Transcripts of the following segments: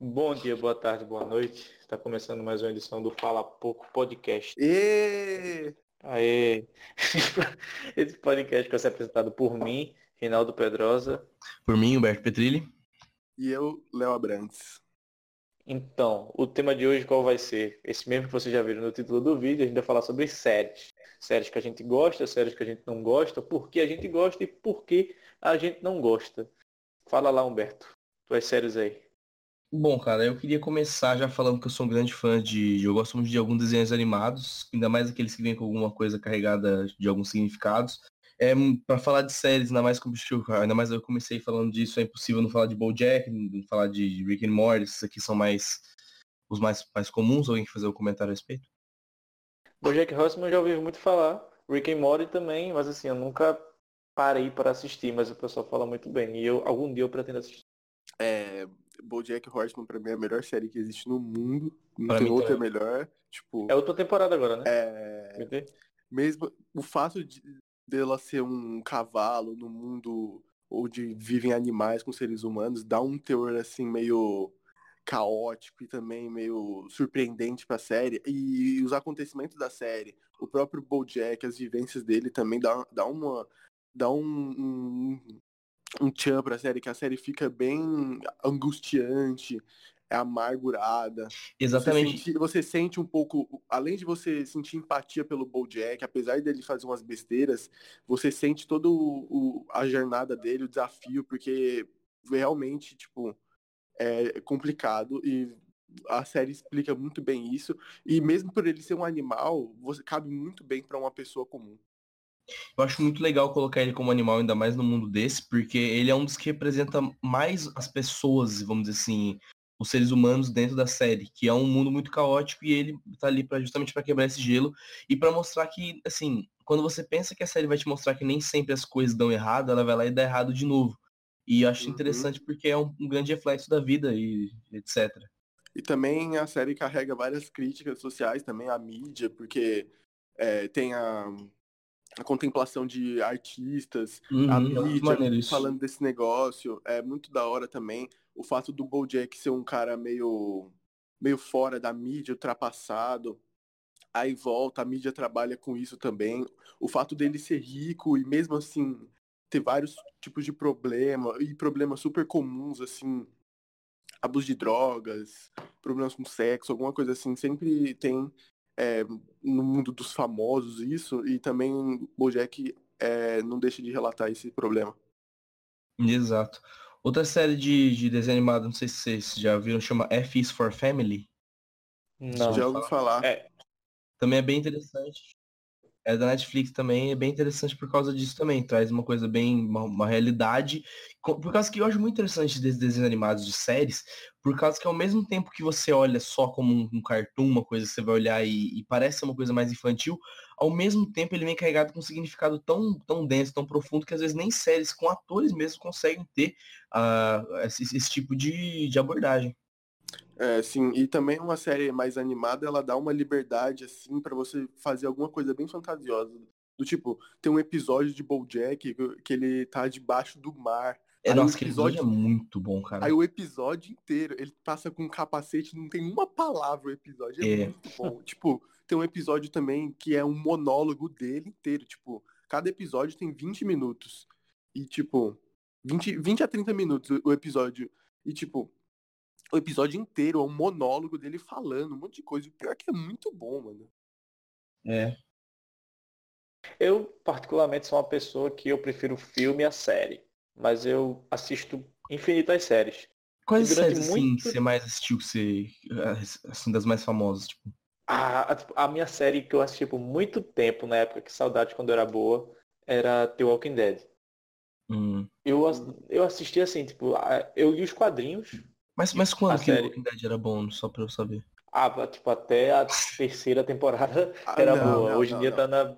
Bom dia, boa tarde, boa noite. Está começando mais uma edição do Fala Pouco Podcast. E Aê! Esse podcast vai ser apresentado por mim, Reinaldo Pedrosa. Por mim, Humberto Petrilli. E eu, Léo Abrantes. Então, o tema de hoje qual vai ser? Esse mesmo que vocês já viram no título do vídeo, a gente vai falar sobre séries. Séries que a gente gosta, séries que a gente não gosta, por que a gente gosta e por que a gente não gosta. Fala lá, Humberto. Tuas séries aí. Bom, cara, eu queria começar já falando que eu sou um grande fã de. Eu gosto muito de alguns desenhos animados, ainda mais aqueles que vêm com alguma coisa carregada de alguns significados. É, para falar de séries, ainda mais como ainda mais eu comecei falando disso, é impossível não falar de BoJack, não falar de Rick and Morty, esses aqui são mais os mais, mais comuns, alguém quer fazer um comentário a respeito? BoJack Horseman eu já ouvi muito falar, Rick and Morty também, mas assim, eu nunca parei para assistir, mas o pessoal fala muito bem, e eu algum dia eu pretendo assistir. É, BoJack Horseman pra mim é a melhor série que existe no mundo. Não Pra tem mim outra também. melhor. Tipo, É outra temporada agora, né? é, mesmo o fato de dela ser um cavalo no mundo onde vivem animais com seres humanos dá um teor assim meio caótico e também meio surpreendente pra série e os acontecimentos da série o próprio BoJack as vivências dele também dá, dá uma dá um, um um tchan pra série que a série fica bem angustiante é amargurada Exatamente. você sente, você sente um pouco, além de você sentir empatia pelo BoJack, apesar dele fazer umas besteiras, você sente todo o, o- a jornada dele, o desafio, porque realmente, tipo, é complicado e a série explica muito bem isso. E mesmo por ele ser um animal, você cabe muito bem pra uma pessoa comum. Eu acho muito legal colocar ele como animal, ainda mais no mundo desse, porque ele é um dos que representa mais as pessoas, vamos dizer assim, os seres humanos dentro da série, que é um mundo muito caótico e ele tá ali pra, justamente para quebrar esse gelo e para mostrar que, assim, quando você pensa que a série vai te mostrar que nem sempre as coisas dão errado, ela vai lá e dá errado de novo. E eu acho Uhum. interessante porque é um, um grande reflexo da vida e etc. E também a série carrega várias críticas sociais também à mídia, porque é, tem a, a contemplação de artistas, a Uhum, é muito mídia falando desse negócio. É muito da hora também o fato do BoJack ser um cara meio, meio fora da mídia, ultrapassado. Aí volta, a mídia trabalha com isso também. O fato dele ser rico e mesmo assim ter vários tipos de problema e problemas super comuns assim, abuso de drogas, problemas com sexo, alguma coisa assim, sempre tem é, no mundo dos famosos isso e também BoJack é, não deixa de relatar esse problema. Exato. Outra série de, de desenho animado, não sei se vocês já viram, chama F is for Family. Não. Já ouvi falar. É, Também é bem interessante. É da Netflix também, é bem interessante por causa disso também. Traz uma coisa bem, uma, uma realidade. Por causa que eu acho muito interessante desses desenhos animados de séries, por causa que ao mesmo tempo que você olha só como um, um cartoon, uma coisa que você vai olhar e, e parece ser uma coisa mais infantil, ao mesmo tempo ele vem carregado com um significado tão, tão denso, tão profundo, que às vezes nem séries com atores mesmo conseguem ter ah, esse, esse tipo de, de abordagem. É, sim, e também uma série mais animada, ela dá uma liberdade, assim, pra você fazer alguma coisa bem fantasiosa. Do tipo, tem um episódio de BoJack que, que ele tá debaixo do mar. É, Aí nossa, aquele episódio é muito bom, cara. Aí o episódio inteiro, ele passa com um capacete, não tem uma palavra o episódio, é, É. muito bom. tipo, tem um episódio também que é um monólogo dele inteiro, tipo, cada episódio tem 20 minutos. E tipo, 20, 20 a 30 minutos o episódio. E tipo, o episódio inteiro é um monólogo dele falando um monte de coisa. O pior é que é muito bom, mano. É. eu particularmente sou uma pessoa que eu prefiro filme a série, mas eu assisto infinitas séries. Quais séries assim muito- que você mais assistiu que você. Assim, das mais famosas, tipo? A, a, a minha série que eu assisti por muito tempo, na época que saudade quando eu era boa, era The Walking Dead. Hum. Eu, eu assisti assim, tipo, eu li os quadrinhos, Mas, mas quando A que série. Walking Dead era bom, só pra eu saber? ah, tipo, até a terceira temporada Ah, era não, boa. não, Hoje em dia não. tá na.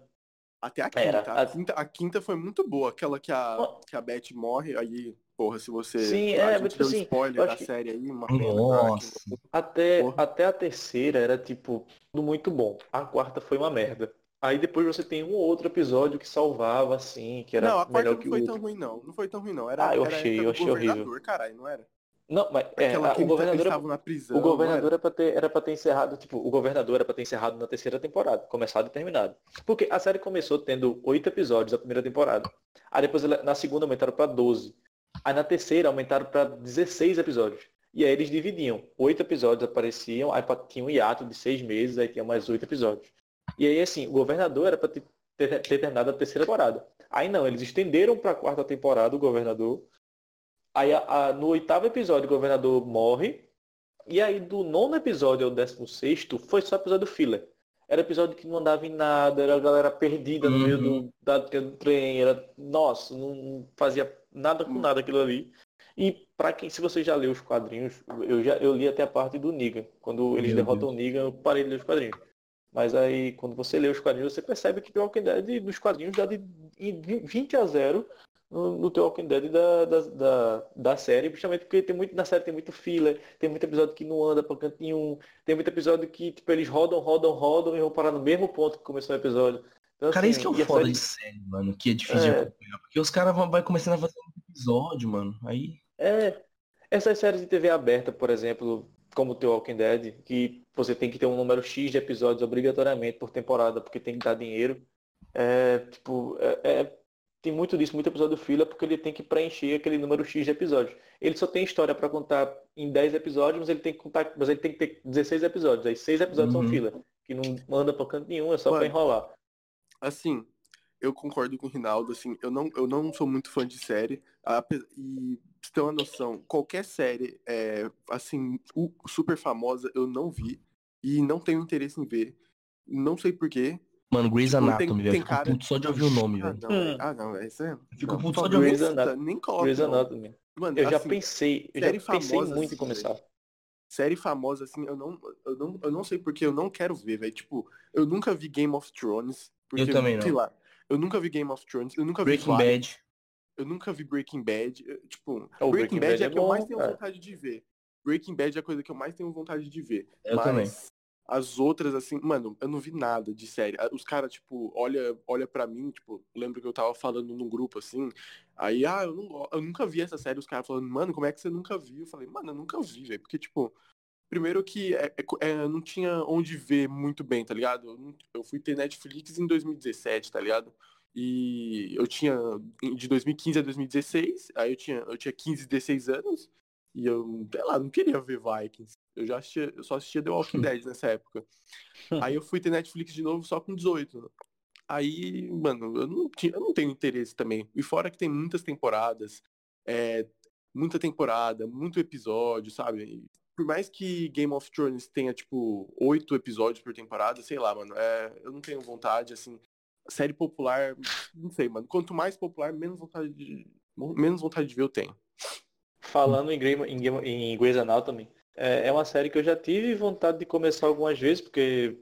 Até a quinta. Era, A, a- quinta a quinta foi muito boa. Aquela que a, que a Beth morre, aí, porra, se você. Sim, a é, gente mas, tipo deu assim, spoiler da que- série aí, uma pena. Ah, Nossa. Até, Porra. até a terceira era tipo tudo muito bom. A quarta foi uma merda. Aí depois você tem um ou outro episódio que salvava, assim, que era não, a quarta melhor não que foi o tão ruim, não. Não foi tão ruim, não. Era, Ah, eu achei- eu do achei horrível. caralho, não era? Não, mas é, a- o governador, eles é- estavam na prisão. o governador era pra ter, era pra ter encerrado, tipo, o governador era pra ter encerrado na terceira temporada, começado e terminado. Porque a série começou tendo oito episódios a primeira temporada. Aí depois na segunda aumentaram pra 12. Aí na terceira aumentaram pra 16 episódios. E aí eles dividiam. Oito episódios apareciam, aí tinha um hiato de seis meses, aí tinha mais oito episódios. E aí assim, o governador era pra ter, ter, ter terminado a terceira temporada. Aí não, eles estenderam pra quarta temporada o governador. Aí a- a- no oitavo episódio o governador morre. E aí do nono episódio ao décimo sexto foi só episódio filler. Era episódio que não andava em nada, era a galera perdida no meio do, da, do trem, era. Nossa, não fazia nada com nada aquilo ali. E pra quem, se você já leu os quadrinhos, eu já eu li até a parte do Negan. Quando eles Meu derrotam o Negan, eu parei de ler os quadrinhos. Mas aí, quando você lê os quadrinhos, você percebe que The Walking Dead nos quadrinhos dá de em 20 a 0 no, no The Walking Dead da, da, da, da série, justamente porque tem muito, na série tem muito filler, tem muito episódio que não anda pra canto nenhum, tem muito episódio que tipo, eles rodam, rodam, rodam e vão parar no mesmo ponto que começou o episódio. Então, Cara, assim, isso que é o foda série- de série, mano, que é difícil de É. acompanhar. Porque os caras vão vai começando a fazer um episódio, mano. Aí. É, essas séries de TV aberta, por exemplo, como The Walking Dead, que você tem que ter um número X de episódios obrigatoriamente por temporada, porque tem que dar dinheiro. É, tipo, é- é- tem muito disso, muito episódio fila, porque ele tem que preencher aquele número X de episódios. Ele só tem história pra contar em 10 episódios, mas ele tem que contar, mas ele tem que ter 16 episódios. Aí 6 episódios Uhum. são fila, que não manda pra canto nenhum, é só pra Mano, enrolar. Assim, eu concordo com o Rinaldo, assim, eu não, eu não sou muito fã de série, ape- e pra ter uma noção, qualquer série, é, assim, super famosa, eu não vi, e não tenho interesse em ver, não sei porquê. Mano, Grey's Tipo, Anatomy, velho. Fico cara- puto só de ouvir o nome, Ah, velho. não, Hum. é- ah, não, é isso aí. Fico puto só de favor, Grey's Anatomy. Nem coloca Grey's. Anatomy. Mano, Eu já assim, pensei, eu já série pensei famosa, muito assim, em começar. série famosa, assim, eu não, eu não, eu não sei porque eu não quero ver, velho. Tipo, eu nunca vi Game of Thrones. Porque, Eu também não. Sei lá, eu nunca vi Game of Thrones, eu nunca Breaking vi Vikings, Bad. eu nunca vi Breaking Bad. Tipo, O Breaking, Breaking Bad Bad é é a que eu mais tenho cara. vontade de ver. Breaking Bad é a coisa que eu mais tenho vontade de ver. Eu Mas também. As outras, assim, mano, eu não vi nada de série. Os caras, tipo, olha, olha pra mim, tipo, lembro que eu tava falando num grupo assim. Aí, ah, eu, não, eu nunca vi essa série. Os caras falando, mano, como é que você nunca viu? Eu falei, mano, eu nunca vi, velho. Porque, tipo, primeiro que é, é é, não tinha onde ver muito bem, tá ligado? Eu, eu fui ter Netflix em 2017, tá ligado? E eu tinha de 2015 a 2016, aí eu tinha, eu tinha 15, 16 anos, e eu, sei lá, não queria ver Vikings. Eu já assistia, eu só assistia The Walking Dead nessa época. Aí eu fui ter Netflix de novo só com 18. né? Aí, mano, eu não, tinha, eu não tenho interesse também. E fora que tem muitas temporadas, é, muita temporada, muito episódio, sabe? E por mais que Game of Thrones tenha, tipo, oito episódios por temporada, sei lá, mano, é, eu não tenho vontade, assim. Série popular, não sei, mano. Quanto mais popular, menos vontade de, menos vontade de ver eu tenho. Falando em, Grey, em, em Grey's Anatomy, é, é uma série que eu já tive vontade de começar algumas vezes, porque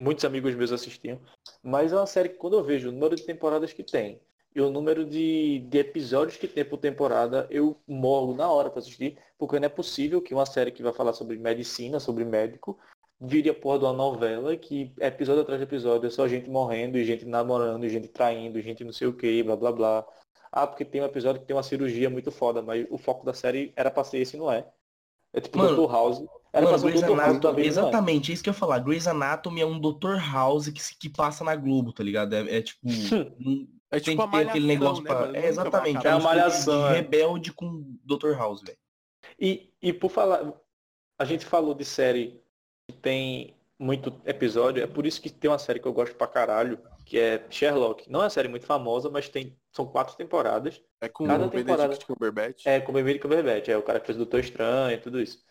muitos amigos meus assistiam. Mas é uma série que quando eu vejo o número de temporadas que tem e o número de, de episódios que tem por temporada, eu morro na hora para assistir, porque não é possível que uma série que vai falar sobre medicina, sobre médico, vire a porra de uma novela que episódio atrás de episódio é só gente morrendo, e gente namorando, e gente traindo, gente não sei o que, blá blá blá. Ah, porque tem um episódio que tem uma cirurgia muito foda, mas o foco da série era pra ser esse, não é? É tipo Mano, Dr. House. Era Mano, pra ser Dr. House Anatomy, vida, não é? exatamente, é isso que eu ia falar. Grey's Anatomy é um Dr. House que, que passa na Globo, tá ligado? É, é tipo. É tem tipo que a ter aquele negócio né, pra. É, exatamente. É a um estilo de malhação, é. rebelde com Dr. House, velho. E, e por falar, a gente falou de série que tem muito episódio, é por isso que tem uma série que eu gosto pra caralho, que é Sherlock. Não é uma série muito famosa, mas tem são quatro temporadas. É com Cada o temporada- Benedict Cumberbatch. É, com o Benedict Cumberbatch, é o cara que fez Doutor Estranho e tudo isso.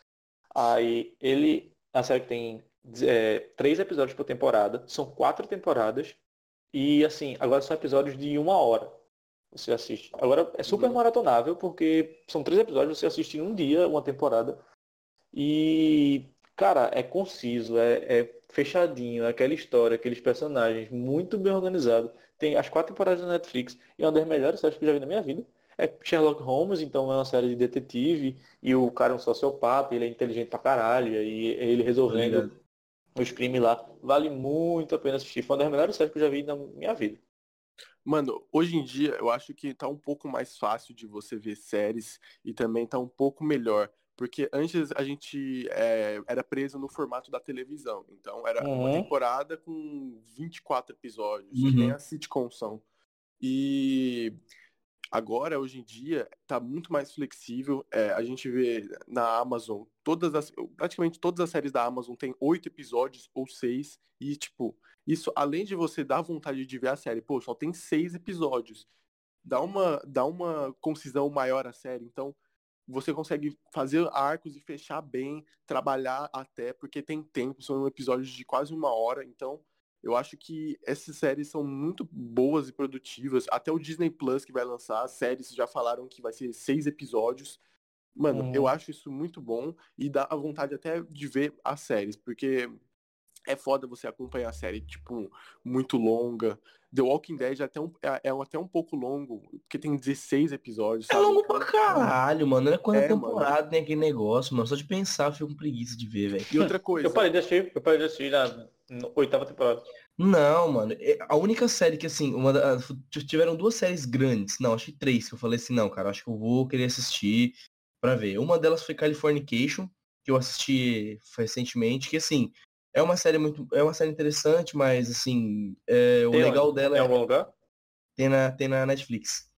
Aí ele, a série que tem é, três episódios por temporada, são quatro temporadas, e assim, agora são episódios de uma hora. Você assiste. Agora é super Uhum. maratonável, porque são três episódios, você assiste em um dia, uma temporada. E, cara, é conciso, é, é fechadinho, é aquela história, aqueles personagens, muito bem organizado. Tem as quatro temporadas da Netflix, e é uma das melhores séries que eu já vi na minha vida. É Sherlock Holmes, então é uma série de detetive, e o cara é um sociopata, ele é inteligente pra caralho, e ele resolvendo os crimes lá. Vale muito a pena assistir. Foi uma das melhores séries que eu já vi na minha vida. Mano, hoje em dia eu acho que tá um pouco mais fácil de você ver séries e também tá um pouco melhor. Porque antes a gente é, era preso no formato da televisão. Então era uma Uhum. temporada com 24 episódios, que Uhum. nem a sitcom são. E agora, hoje em dia, tá muito mais flexível. É, a gente vê na Amazon, todas as, praticamente todas as séries da Amazon tem oito episódios ou seis. E, tipo, isso além de você dar vontade de ver a série, pô, só tem seis episódios. Dá uma, dá uma concisão maior à série. Então, você consegue fazer arcos e fechar bem, trabalhar até, porque tem tempo, são episódios de quase uma hora, então eu acho que essas séries são muito boas e produtivas. Até o Disney Plus que vai lançar, as séries já falaram que vai ser seis episódios. Mano, Uhum. eu acho isso muito bom e dá a vontade até de ver as séries, porque é foda você acompanhar a série, tipo, muito longa. The Walking Dead é até um, é, é até um pouco longo, porque tem 16 episódios, É sabe? longo Então, pra caralho, mano. Não é quando É, é temporada, nem aquele negócio, mano. Só de pensar, eu fico com preguiça de ver, velho. E outra coisa, Eu parei de assistir, eu parei de assistir na na oitava temporada. Não, mano. é- A única série que, assim, uma da- tiveram duas séries grandes. Não, acho que três que eu falei assim, não, cara, acho que eu vou querer assistir pra ver. Uma delas foi Californication, que eu assisti recentemente, que assim, é uma série muito. É uma série interessante, mas assim, é, o Tem legal onde? dela é algum lugar? tem na, tem na Netflix.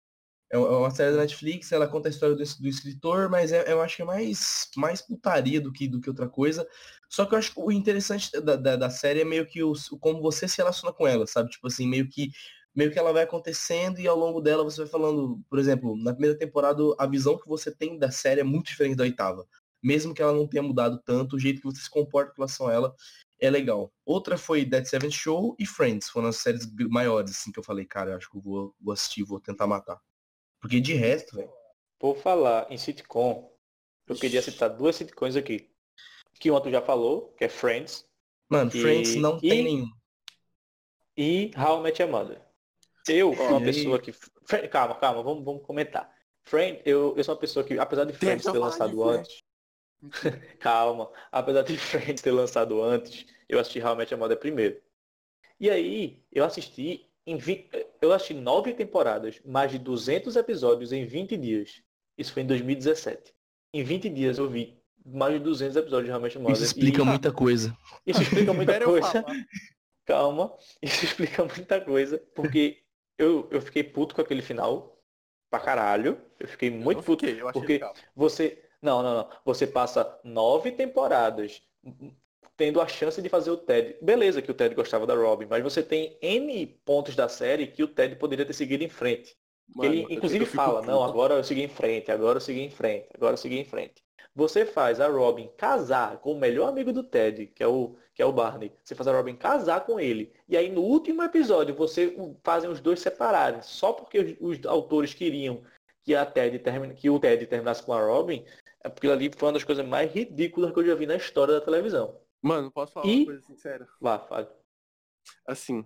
É uma é uma série da Netflix, ela conta a história do, do escritor, mas é- eu acho que é mais, mais putaria do que, do que outra coisa. Só que eu acho que o interessante da, da, da série é meio que o como você se relaciona com ela, sabe? Tipo assim, meio que, meio que ela vai acontecendo e ao longo dela você vai falando, por exemplo, na primeira temporada a visão que você tem da série é muito diferente da oitava. Mesmo que ela não tenha mudado tanto, o jeito que você se comporta com relação a ela é legal. Outra foi Dead Seven Show e Friends, foram as séries maiores, assim, que eu falei, cara, eu acho que eu vou, vou assistir, vou tentar matar. Porque de resto, velho. Por falar em sitcom, eu queria citar duas sitcoms aqui. Que tu já falou, que é Friends, Mano, E- Friends não e- tem nenhum. e How I Met Your Mother. Eu sou uma pessoa que... Calma, calma, vamos, vamos comentar. Friend, eu, eu sou uma pessoa que, apesar de Friends ter lançado Friends. antes... Calma. Apesar de Friends ter lançado antes, eu assisti Met Your Mother primeiro. E aí, eu assisti em 20, eu assisti nove temporadas, mais de 200 episódios em 20 dias. Isso foi em 2017. Em 20 dias eu vi mais de 200 episódios de Your Mother. Isso explica E muita coisa. Isso explica muita eu coisa. falar. Calma. Isso explica muita coisa. Porque eu, eu fiquei puto com aquele final. Pra caralho. Eu fiquei muito Eu puto. fiquei, eu achei porque legal. você. Não, não, não. Você passa nove temporadas tendo a chance de fazer o Ted. Beleza que o Ted gostava da Robin, mas você tem N pontos da série que o Ted poderia ter seguido em frente. Mano, ele inclusive fala, não, agora eu segui em frente, agora eu segui em frente, agora eu segui em frente. Você faz a Robin casar com o melhor amigo do Ted, que é o, que é o Barney. Você faz a Robin casar com ele. E aí no último episódio você fazem os dois separarem, só porque os, os autores queriam que a Ted termine, que o Ted terminasse com a Robin, é porque ali foi uma das coisas mais ridículas que eu já vi na história da televisão. Mano, posso falar E- uma coisa sincera? Vá, fale. Assim,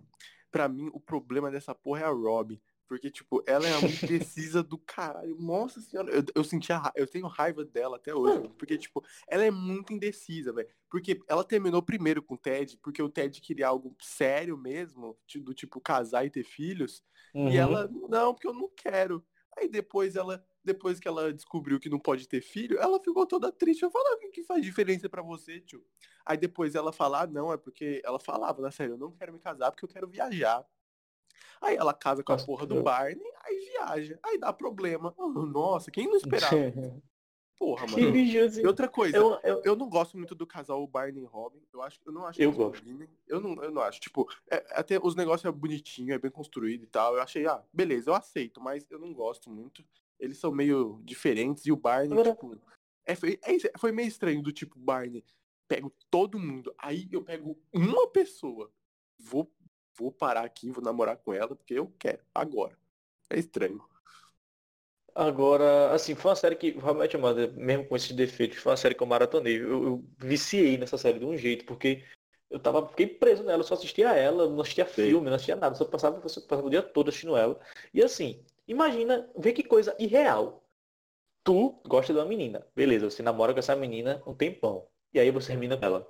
pra mim, o problema dessa porra é a Robin. Porque, tipo, ela é uma indecisa do caralho. Nossa senhora, eu, eu senti a eu tenho raiva dela até hoje. mano. Porque, tipo, ela é muito indecisa, velho. Porque ela terminou primeiro com o Ted, porque o Ted queria algo sério mesmo, do tipo casar e ter filhos. Uhum. E ela, não, porque eu não quero. Aí depois ela, depois que ela descobriu que não pode ter filho, ela ficou toda triste. Eu falava, o que, faz diferença pra você, tio? Aí depois ela fala, ah, não, é porque ela falava, na sério, eu não quero me casar porque eu quero viajar. Aí ela casa com a porra do Barney, aí viaja. Aí dá problema. Nossa, quem não esperava? Porra, mano. assim. E outra coisa, Eu, eu, eu não gosto muito do casal Barney e Robin. Eu acho, eu não acho que Eu gosto. combinem. Eu não, eu não acho. Tipo, é- até os negócios é bonitinho, é bem construído e tal. Eu achei, ah, beleza, eu aceito, mas eu não gosto muito. Eles são meio diferentes e o Barney, Agora- tipo, é, foi, é- foi meio estranho do tipo Barney. Pego todo mundo, aí eu pego uma pessoa, vou, vou parar aqui, vou namorar com ela porque eu quero agora. É estranho. Agora, assim, foi uma série que, realmente, Amanda, mesmo com esses defeitos, foi uma série que eu maratonei. Eu, eu viciei nessa série de um jeito, porque eu tava, fiquei preso nela, eu só assistia ela, não assistia Sei. filme, não assistia nada, só passava, só passava o dia todo assistindo ela. E assim, imagina, vê que coisa irreal. Tu gosta de uma menina, beleza, você namora com essa menina um tempão, e aí você termina com ela.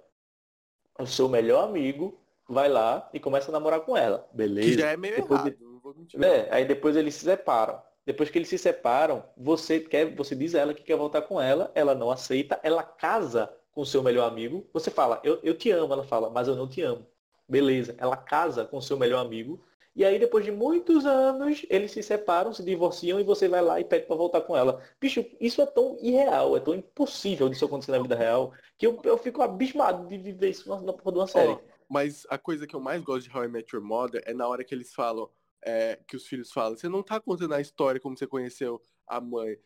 O seu melhor amigo vai lá e começa a namorar com ela, beleza? Que já é meio Depois errado, não vou mentir. É, aí depois eles se separam. depois que eles se separam, você quer, você diz a ela que quer voltar com ela, ela não aceita, ela casa com o seu melhor amigo. Você fala, eu, eu te amo, ela fala, mas eu não te amo. Beleza, ela casa com o seu melhor amigo. E aí, depois de muitos anos, eles se separam, se divorciam e você vai lá e pede para voltar com ela. Bicho, isso é tão irreal, é tão impossível disso acontecer na vida real, que eu, eu fico abismado de viver isso na, na porra de uma série. Oh, mas a coisa que eu mais gosto de How I Met Your Mother é na hora que eles falam, é, que os filhos falam, você não tá contando a história como você conheceu a mãe.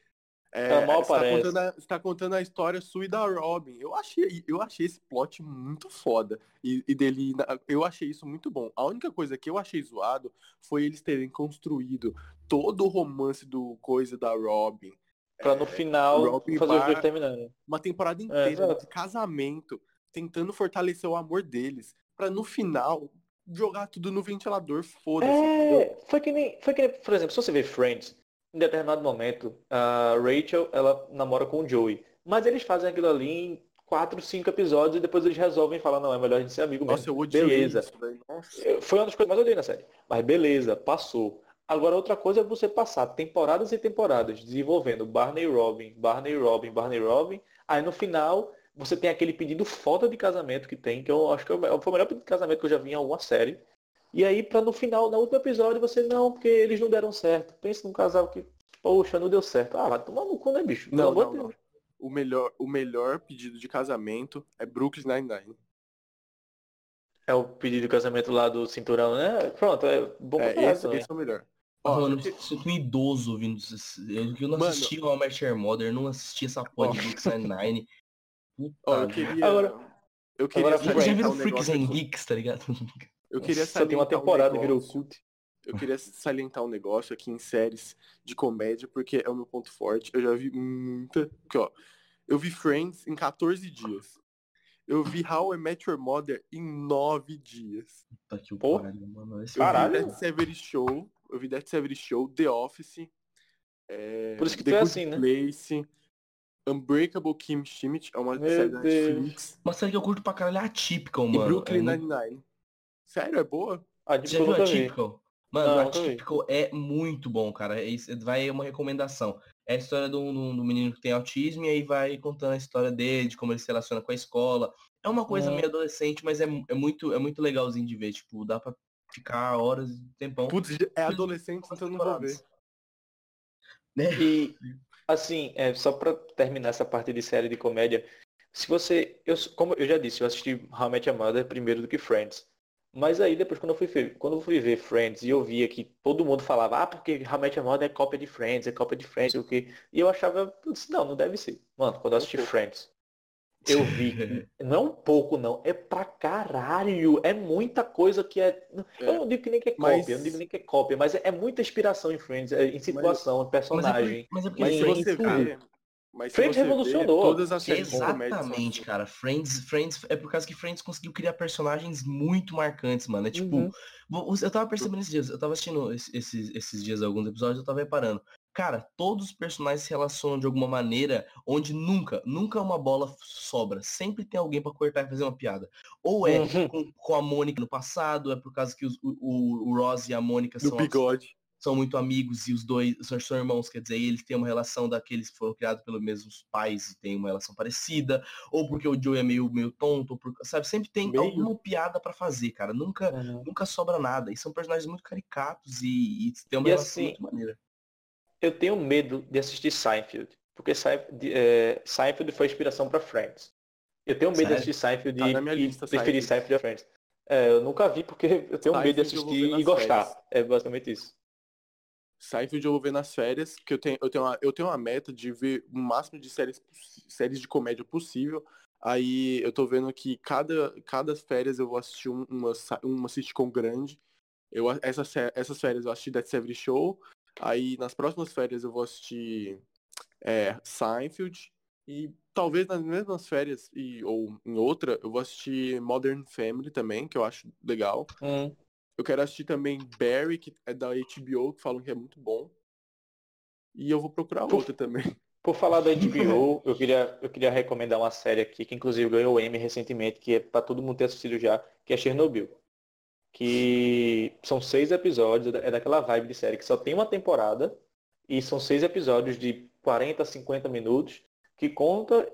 É, mal você, tá contando a, você tá contando a história sua e da Robin. Eu achei, eu achei esse plot muito foda. E, e, dele, eu achei isso muito bom. A única coisa que eu achei zoado foi eles terem construído todo o romance do coisa da Robin. Pra no é, final Robin fazer os dois terminando. Uma temporada é, inteira é, de casamento, tentando fortalecer o amor deles. Pra no final jogar tudo no ventilador, foda-se. É, foi que, nem, foi que nem, por exemplo, se você vê Friends, em determinado momento, a Rachel, ela namora com o Joey. Mas eles fazem aquilo ali em quatro, cinco episódios e depois eles resolvem falar, não, é melhor a gente ser amigo Nossa, mesmo. eu odiei beleza. isso, Foi uma das coisas mais odiei na série. Mas beleza, passou. Agora outra coisa é você passar temporadas e temporadas desenvolvendo Barney Robin, Barney Robin, Barney Robin. Aí no final você tem aquele pedido foda de casamento que tem, que eu acho que é foi o melhor pedido de casamento que eu já vi em alguma série. E aí, pra no final, no último episódio, você, não, porque eles não deram certo. Pensa num casal que, poxa, não deu certo. Ah, vai tomar no cu, né, bicho? Não, não, não. O melhor, o melhor pedido de casamento é Brooklyn Nine-Nine. É o pedido de casamento lá do cinturão, né? Pronto, é bom é, pra esse, esse é o melhor. Ó, mano, eu sinto um idoso ouvindo isso. Eu não assisti o Almer Mother, não assisti essa porra de Brooklyn Nine-Nine. Puta, ó, eu queria... Agora... Eu queria agora, já viram um Freaks and Geeks, tá ligado? Eu queria Só tem uma temporada um virou cult. Eu queria salientar um negócio aqui em séries de comédia, porque é o meu ponto forte. Eu já vi muita. Aqui, ó. Eu vi Friends em 14 dias. Eu vi How I Met Your Mother em 9 dias. Puta que pariu, mano. Esse Caralho. Eu vi Dead Severy Show. Eu vi Dead Severy Show, The Office. É, Por isso que The tu é assim, né? Place, Unbreakable Kim Schmidt, é uma Meu série da Netflix. Uma série que eu curto pra caralho, é atípica, mano. E Brooklyn é Nine-Nine. Sério, é boa? Ah, Já viu Atypical? Mano, não, Atypical é muito bom, cara. É, vai uma recomendação. É a história do, do, do, menino que tem autismo e aí vai contando a história dele, de como ele se relaciona com a escola. É uma coisa hum. meio adolescente, mas é, é, muito, é muito legalzinho de ver. Tipo, dá pra ficar horas, tempão. Putz, é adolescente, então não vou ver. Né? E, assim, é, só pra terminar essa parte de série de comédia, se você, eu, como eu já disse, eu assisti How I Met Your Mother primeiro do que Friends. Mas aí depois quando eu fui ver, quando eu fui ver Friends e eu via que todo mundo falava, ah, porque Met Your Mother é cópia de Friends, é cópia de Friends, o que. E eu achava, não, não deve ser. Mano, quando eu assisti Friends, eu vi, não é um pouco não, é pra caralho, é muita coisa que é. Eu é. não digo que nem que é cópia, mas... eu não digo nem que é cópia, mas é, é muita inspiração em Friends, é, em situação, mas... em personagem. Mas é, porque, mas é porque Friends, você vê, mas Friends revolucionou. Todas as séries Exatamente, cara. Friends, Friends é por causa que Friends conseguiu criar personagens muito marcantes, mano. É tipo, uhum. eu tava percebendo esses dias, eu tava assistindo esses, esses dias alguns episódios, eu tava reparando. Cara, todos os personagens se relacionam de alguma maneira onde nunca, nunca uma bola sobra. Sempre tem alguém para cortar e fazer uma piada. Ou é uhum. com, com, a Mônica no passado, é por causa que os, o, o Ross e a Mônica são. bigode são muito amigos e os dois são, são irmãos, quer dizer, eles têm uma relação daqueles que foram criados pelos mesmos pais e têm uma relação parecida, ou porque o Joe é meio, meio tonto, por, sabe? Sempre tem meio... alguma piada para fazer, cara. Nunca, uhum. nunca sobra nada. E são personagens muito caricatos e, e tem uma e relação assim, muito maneira. Eu tenho medo de assistir Seinfeld, porque Seinfeld, é, Seinfeld foi inspiração para Friends. Eu tenho medo Sério? de assistir Seinfeld tá e, lista, preferir Seinfeld a Friends. É, eu nunca vi porque eu tenho Seinfeld medo de assistir e gostar. Férias. É basicamente isso. Seinfeld eu vou ver nas férias, que eu tenho, eu tenho, uma, eu tenho uma meta de ver o máximo de séries, séries de comédia possível. Aí eu tô vendo que cada, cada férias eu vou assistir uma, uma sitcom grande. Eu, essas, essas férias eu assisti Dead Severy Show. Aí nas próximas férias eu vou assistir é, Seinfeld. E talvez nas mesmas férias, e, ou em outra, eu vou assistir Modern Family também, que eu acho legal. Hum. Eu quero assistir também Barry, que é da HBO, que falam que é muito bom. E eu vou procurar por, outra também. Por falar da HBO, eu queria, eu queria recomendar uma série aqui, que inclusive ganhou o Emmy recentemente, que é para todo mundo ter assistido já, que é Chernobyl. Que são seis episódios, é daquela vibe de série que só tem uma temporada, E são seis episódios de 40 a 50 minutos que conta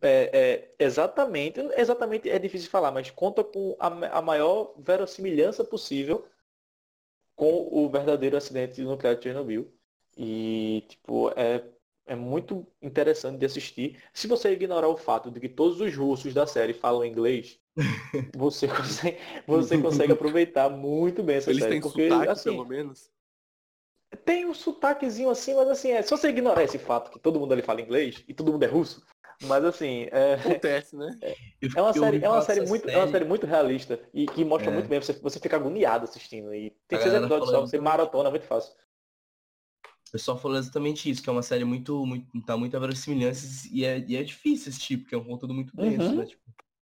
é, é, exatamente, exatamente é difícil falar, mas conta com a, a maior verossimilhança possível com o verdadeiro acidente nuclear de Chernobyl. E, tipo, é, é muito interessante de assistir. Se você ignorar o fato de que todos os russos da série falam inglês, você consegue, você consegue aproveitar muito bem essa Eles série. têm porque, sotaque, assim, pelo menos. tem um sotaquezinho assim, mas assim, é, se você ignorar esse fato que todo mundo ali fala inglês e todo mundo é russo, mas assim, é, Acontece, né? Eu- é uma eu série, é uma série muito, é uma série muito realista e que mostra É. muito bem, você, você fica agoniado assistindo. E tem seis episódios só, você maratona, é muito fácil. O pessoal falou exatamente isso, que é uma série muito, muito tá muita verossimilhança e é, e é difícil assistir, porque é um conteúdo muito denso, Uhum. né? Tipo,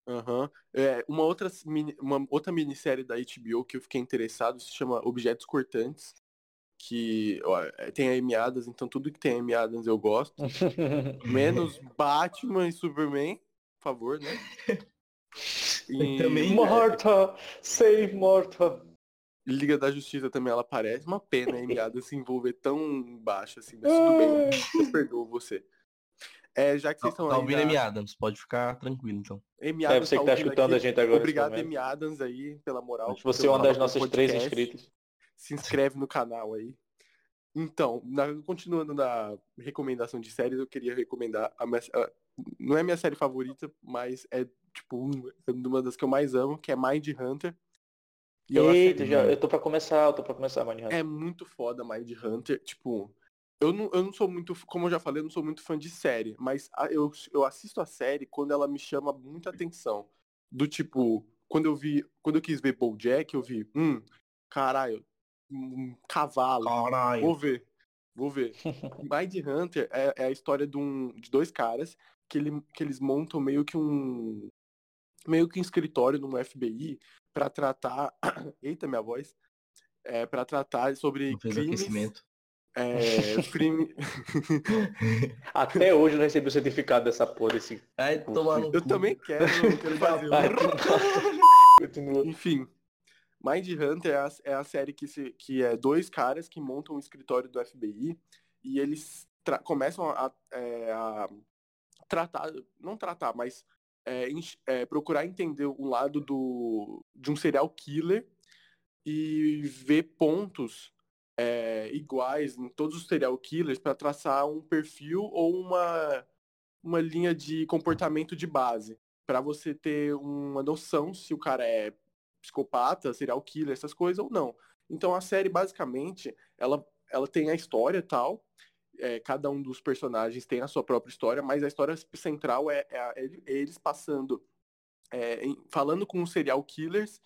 Aham. É, uma, outra, mini- uma outra minissérie da HBO que eu fiquei interessado se chama Objetos Cortantes. Que ó, é, tem a Amy Adams, então tudo que tem a Amy Adams eu gosto. Menos Batman e Superman, por favor, né? E também- Morta! Save Morta! Liga da Justiça também ela aparece. Uma pena a Amy Adams se envolver tão baixo assim, mas tudo bem, eu perdoo você. É, já que vocês tá estão aí ouvindo na- Amy Adams, pode ficar tranquilo, então. Amy É, Adams você que tá ouvindo escutando a aqui. gente agora. Obrigado. Amy Adams, aí, pela moral. Você é uma das nossas três podcast. inscritas. Se inscreve no canal aí. Então, na- continuando na recomendação de séries, eu queria recomendar a minha, a- não é minha série favorita, mas é tipo é uma das que eu mais amo, que é Mind Hunter. E Eita, já, eu tô pra começar, eu tô pra começar, Manny Hunter. é muito foda Mind Hunter. Tipo, eu não, eu não sou muito, como eu já falei, eu não sou muito fã de série, mas a- eu, eu assisto a série quando ela me chama muita atenção. Do tipo, quando eu vi, quando eu quis ver BoJack, eu vi, hum, caralho, um cavalo, Caralho. vou ver, vou ver. Mind Hunter é, é a história de, um, de dois caras que, ele, que eles montam meio que um meio que um escritório no FBI pra tratar, eita minha voz, é, para tratar sobre crimes, é, crime... Até hoje eu não recebi o certificado dessa porra desse. Ai, tomar no Eu cu. também quero, eu quero fazer Continua. Enfim, Mind Hunter é a, é a série que, se, que é dois caras que montam um escritório do FBI e eles começam a, é, a tratar, não tratar, mas é, é, procurar entender um lado do, de um serial killer e ver pontos é, iguais em todos os serial killers para traçar um perfil ou uma, uma linha de comportamento de base para você ter uma noção se o cara é psicopata, serial killer, essas coisas ou não. Então a série basicamente ela, ela tem a história tal, é, cada um dos personagens tem a sua própria história, mas a história central é, é é eles passando, é, em- falando com os serial killers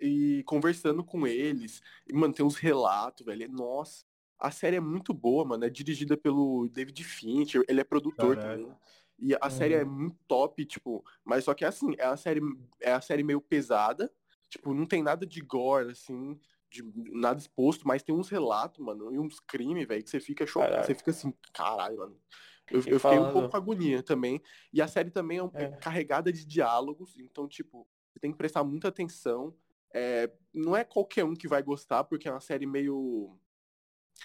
e conversando com eles, e mano, tem uns relatos, velho. Nossa, a série é muito boa, mano. É dirigida pelo David Fincher, ele é produtor Caralho. também. E a série é muito top, tipo, mas só que é assim, é a série, é a série meio pesada, tipo, não tem nada de gore, assim, de nada exposto, mas tem uns relatos, mano, e uns crimes, velho, que você fica chocado, você fica assim, caralho, mano. Eu, eu fiquei um pouco com agonia também. E a série também é, um- é É. carregada de diálogos, então, tipo, você tem que prestar muita atenção. É, não é qualquer um que vai gostar, porque é uma série meio.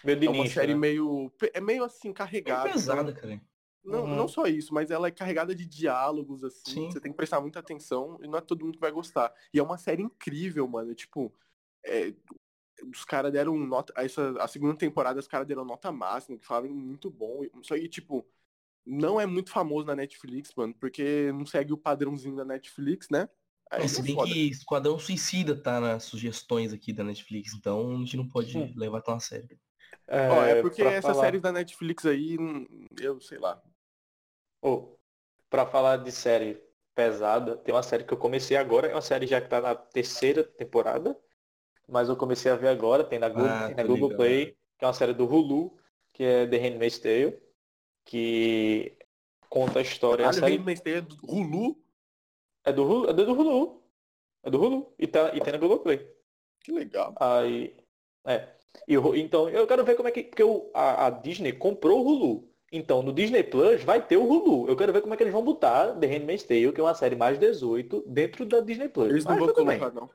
De É uma nicho, série né? meio. É meio assim, É carregada. pesada, cara. Não, Uhum. não só isso, mas ela é carregada de diálogos, assim. Sim. Você tem que prestar muita atenção e não é todo mundo que vai gostar. E é uma série incrível, mano. Tipo, é, os caras deram nota. Essa, a segunda temporada, os caras deram nota máxima, que falaram muito bom. Só que, tipo, não é muito famoso na Netflix, mano, porque não segue o padrãozinho da Netflix, né? Aí É, se é bem foda. que Esquadrão Suicida tá nas sugestões aqui da Netflix, então a gente não pode Hum. levar tão a sério. Ó, é porque essas falar- séries da Netflix aí, hum, eu sei lá. Ô, pra falar de série pesada, tem uma série que eu comecei agora, é uma série já que tá na terceira temporada, mas eu comecei a ver agora, tem na Google, Ah, tem na Google ligado. Play, que é uma série do Hulu, que é The Handmaid's Tale, que conta a história. a Caralho, série Handmaid's Tale é do Hulu? é do Hulu, é do Hulu. É do Hulu. E tá, e tem na Google Play. Que legal. Aí. É. E então, eu quero ver como é que. Porque o, a, a Disney comprou o Hulu. Então, no Disney Plus vai ter o Hulu. Eu quero ver como é que eles vão botar The Handmaid's Tale, que é uma série mais 18, dentro da Disney Plus. Eles não Mas vão tudo bem. colocar, não.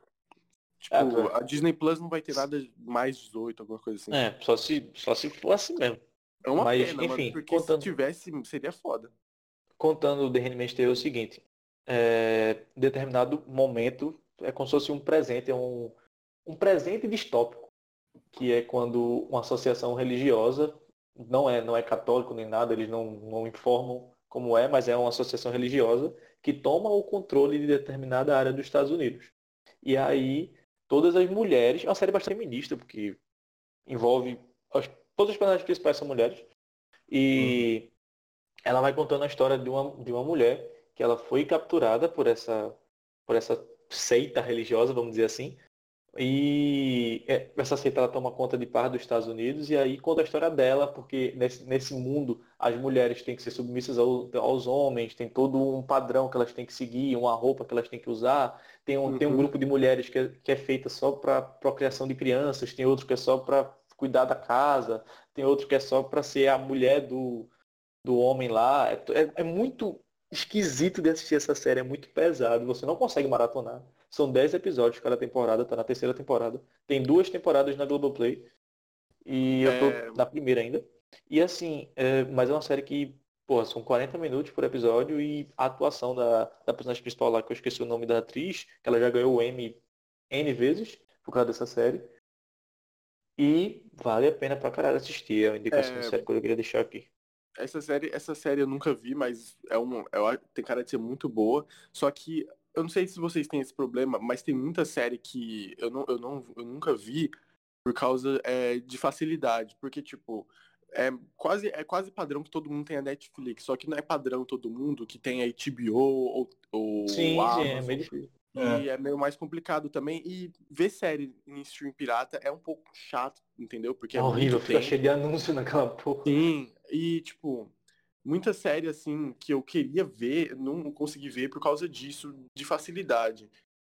Tipo, Ah, claro. a Disney Plus não vai ter nada mais 18, alguma coisa assim. É, só se, só se for assim mesmo. É uma Mas, pena, enfim, mano, porque contando- se tivesse, seria foda. Contando o The Handmaid's Tale é o seguinte. É, determinado momento, é como se fosse um presente, é um, um presente distópico. Que é quando uma associação religiosa, não é, não é católico nem nada, eles não, não informam como é, mas é uma associação religiosa que toma o controle de determinada área dos Estados Unidos. E aí, todas as mulheres, é uma série bastante feminista, porque envolve, as- todas as personagens principais são mulheres, e ela vai contando a história de uma, de uma mulher que ela foi capturada por essa, por essa seita religiosa, vamos dizer assim, e é, essa seita ela toma conta de parte dos Estados Unidos e aí conta a história dela, porque nesse, nesse mundo as mulheres têm que ser submissas ao- aos homens, tem todo um padrão que elas têm que seguir, uma roupa que elas têm que usar, tem um, tem um Uhum. grupo de mulheres que é, que é feita só para procriação de crianças, tem outro que é só para cuidar da casa, tem outro que é só para ser a mulher do, do homem lá. É, é- é muito esquisito de assistir essa série, é muito pesado, você não consegue maratonar. São 10 episódios cada temporada, tá na terceira temporada. Tem duas temporadas na Globoplay. E eu tô É. na primeira ainda. E assim, é, mas é uma série que, pô, são 40 minutos por episódio e a atuação da, da personagem principal lá, que eu esqueci o nome da atriz, que ela já ganhou o Emmy N vezes por causa dessa série. E vale a pena pra caralho assistir. É uma indicação É. série que eu queria deixar aqui. Essa série, essa série eu nunca vi, mas é um, acho- tem cara de ser muito boa. Só que eu não sei se vocês têm esse problema, mas tem muita série que eu, não, eu, não, eu nunca vi por causa é, de facilidade. Porque, tipo, é quase, é quase padrão que todo mundo tem a Netflix. Só que não é padrão todo mundo que tem a HBO ou, ou Sim, é Amazon. meio difícil. E é meio mais complicado também. E ver série em stream pirata é um pouco chato, entendeu? Porque É é horrível, fica cheio de anúncio naquela porra. Sim, e tipo, muita série assim que eu queria ver, não consegui ver por causa disso, de facilidade.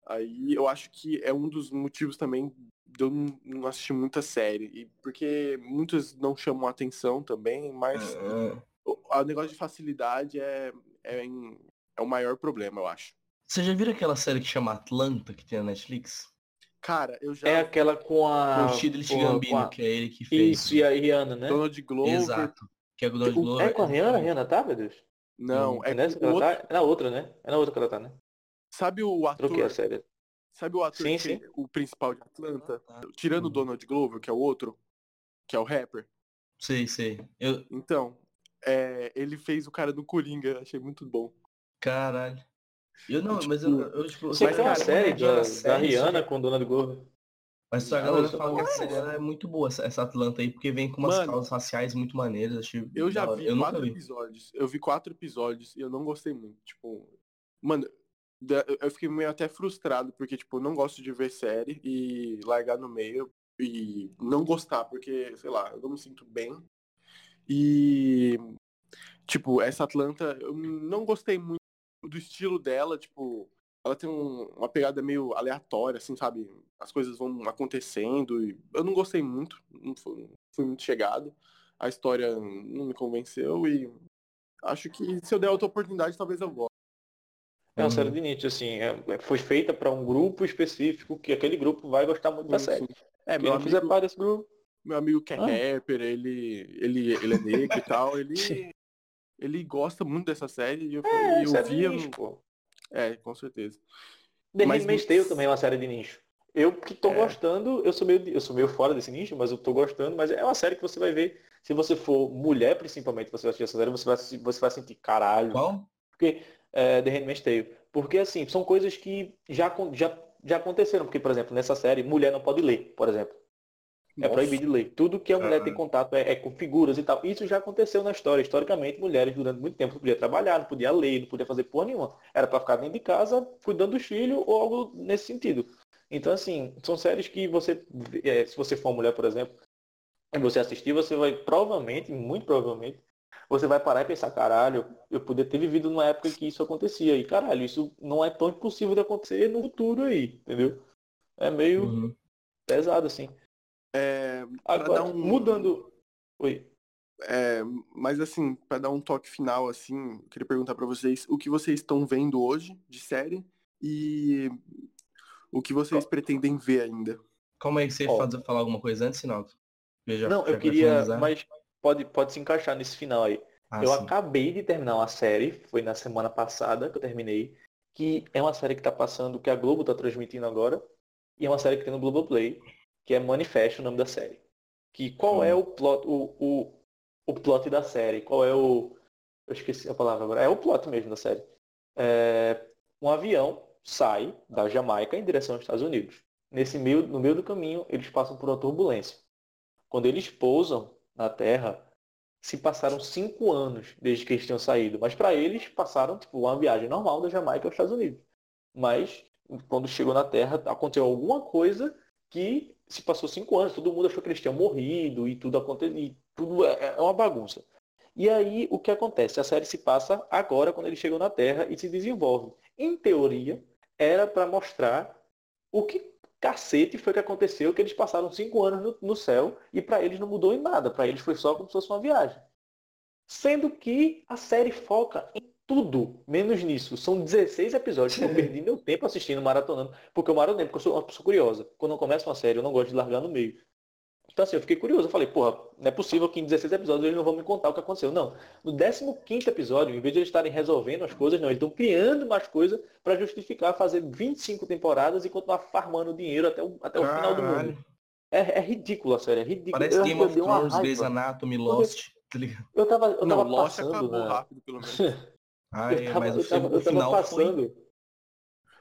Aí eu acho que é um dos motivos também de eu não- assistir muita série. E porque muitas não chamam atenção também, mas É, o, o negócio de facilidade é, é, em- é o maior problema, eu acho. Você já viu aquela série que chama Atlanta, que tem na Netflix? Cara, eu já. É aquela com a. Com o Chidley Gambino, a- que é ele que fez. Isso, e a Rihanna, né? Donald Glover. Exato. Que é o Donald O- Glover. É com a Rihanna? A Rihanna tá, meu Deus? Não, É é nessa que com o ela outro. tá? É na outra, né? É na outra que ela tá, né? Sabe o Troquei a ator? série. Sabe o ator Sim, que sim. o principal de Atlanta? Ah, tá. Tirando o Uhum. Donald Glover, que é o outro, que é o rapper. Sei, sei. Eu... Então, é, ele fez o cara do Coringa, achei muito bom. Caralho. Eu não, mas eu, eu tipo... Você Mas, tem uma cara, série da, na da série, Rihanna com Donald Glover. Mas só a Não, galera isso fala que a é, série é muito boa, essa, essa Atlanta aí, porque vem com umas Mano, causas raciais muito maneiras. Achei Eu já vi eu quatro vi. episódios. Eu vi quatro episódios e eu não gostei muito. Tipo, mano, eu- eu fiquei meio até frustrado, porque, tipo, eu não gosto de ver série e largar no meio e não gostar, porque, sei lá, eu não me sinto bem. E, tipo, essa Atlanta, eu não gostei muito do estilo dela, tipo, ela tem um- uma pegada meio aleatória, assim, sabe? As coisas vão acontecendo e eu não gostei muito, não fui, fui muito chegado. A história não me convenceu e acho que se eu der outra oportunidade, talvez eu goste. É uma Uhum. série de nicho, assim. é- é- foi feita pra um grupo específico que aquele grupo vai gostar muito da série. É, meu fizer amigo, parte desse grupo. meu amigo que é Ah. rapper, ele, ele, ele é negro e tal, ele, ele gosta muito dessa série e eu, É, eu via. nicho, pô. É, com certeza. The Mas Handmaid's Tale também é uma série de nicho. Eu que tô É. gostando, eu sou meio, eu sou meio fora desse nicho, mas eu tô gostando, mas é uma série que você vai ver, se você for mulher principalmente, você vai assistir essa série, você vai, se- você vai sentir caralho. Qual? Porque, é, The Handmaid's Tale. Porque, assim, são coisas que já, já, já aconteceram. Porque, por exemplo, nessa série, mulher não pode ler, por exemplo. É Nossa. proibido de ler. Tudo que a mulher Ah. tem contato é, é com figuras e tal. Isso já aconteceu na história. Historicamente, mulheres durante muito tempo não podiam trabalhar, não podia ler, não podia fazer porra nenhuma. Era para ficar dentro de casa, cuidando dos filhos ou algo nesse sentido. Então, assim, são séries que você, é, se você for mulher, por exemplo, e você assistir, você vai provavelmente, muito provavelmente, você vai parar e pensar, caralho, eu podia ter vivido numa época que isso acontecia. E caralho, isso não é tão impossível de acontecer no futuro aí, entendeu? É meio Uhum. pesado, assim. É, Agora, dar um- mudando. Oi. é, mas assim, pra dar um toque final, assim, eu queria perguntar pra vocês o que vocês estão vendo hoje de série e O que vocês pretendem ver ainda? Calma aí, você Ó. fazer, falar alguma coisa antes, Sinaldo? Não, já eu queria, finalizar? mas pode, pode se encaixar nesse final aí. Ah, eu sim. acabei de terminar uma série, foi na semana passada que eu terminei, que é uma série que tá passando, que a Globo tá transmitindo agora, e é uma série que tem no Globoplay, que é Manifesto, o nome da série. Que qual é o plot, o, o, o plot da série? Qual é o. Eu esqueci a palavra agora. É o plot mesmo da série. É, um avião sai da Jamaica em direção aos Estados Unidos. Nesse meio, no meio do caminho, eles passam por uma turbulência. Quando eles pousam na Terra, se passaram cinco anos desde que eles tinham saído. Mas para eles passaram tipo uma viagem normal da Jamaica aos Estados Unidos. Mas quando chegou na Terra aconteceu alguma coisa que se passou cinco anos. Todo mundo achou que eles tinham morrido e tudo aconteceu. E tudo é é uma bagunça. E aí o que acontece? A série se passa agora quando eles chegam na Terra e se desenvolve. Em teoria era para mostrar o que cacete foi que aconteceu que eles passaram cinco anos no, no céu e para eles não mudou em nada. Para eles foi só como se fosse uma viagem. Sendo que a série foca em tudo, menos nisso. São 16 episódios que eu perdi meu tempo assistindo, maratonando, porque eu maratonei, porque eu sou uma pessoa curiosa. Quando eu começo uma série, eu não gosto de largar no meio. Então assim, eu fiquei curioso. Eu falei, porra, não é possível que em 16 episódios eles não vão me contar o que aconteceu. Não. No 15 episódio, em vez de eles estarem resolvendo as coisas, não, eles estão criando mais coisas para justificar fazer 25 temporadas e continuar farmando dinheiro até o, até o final do mundo. É, é ridículo a série, é ridículo. Parece eu, Game eu of Thrones. Grey's Anatomy, Lost, tá? Eu tava, eu não, tava Lost passando acabou na... rápido, pelo menos. Ai, eu tava, mas o, eu tava, eu tava final foi... passando.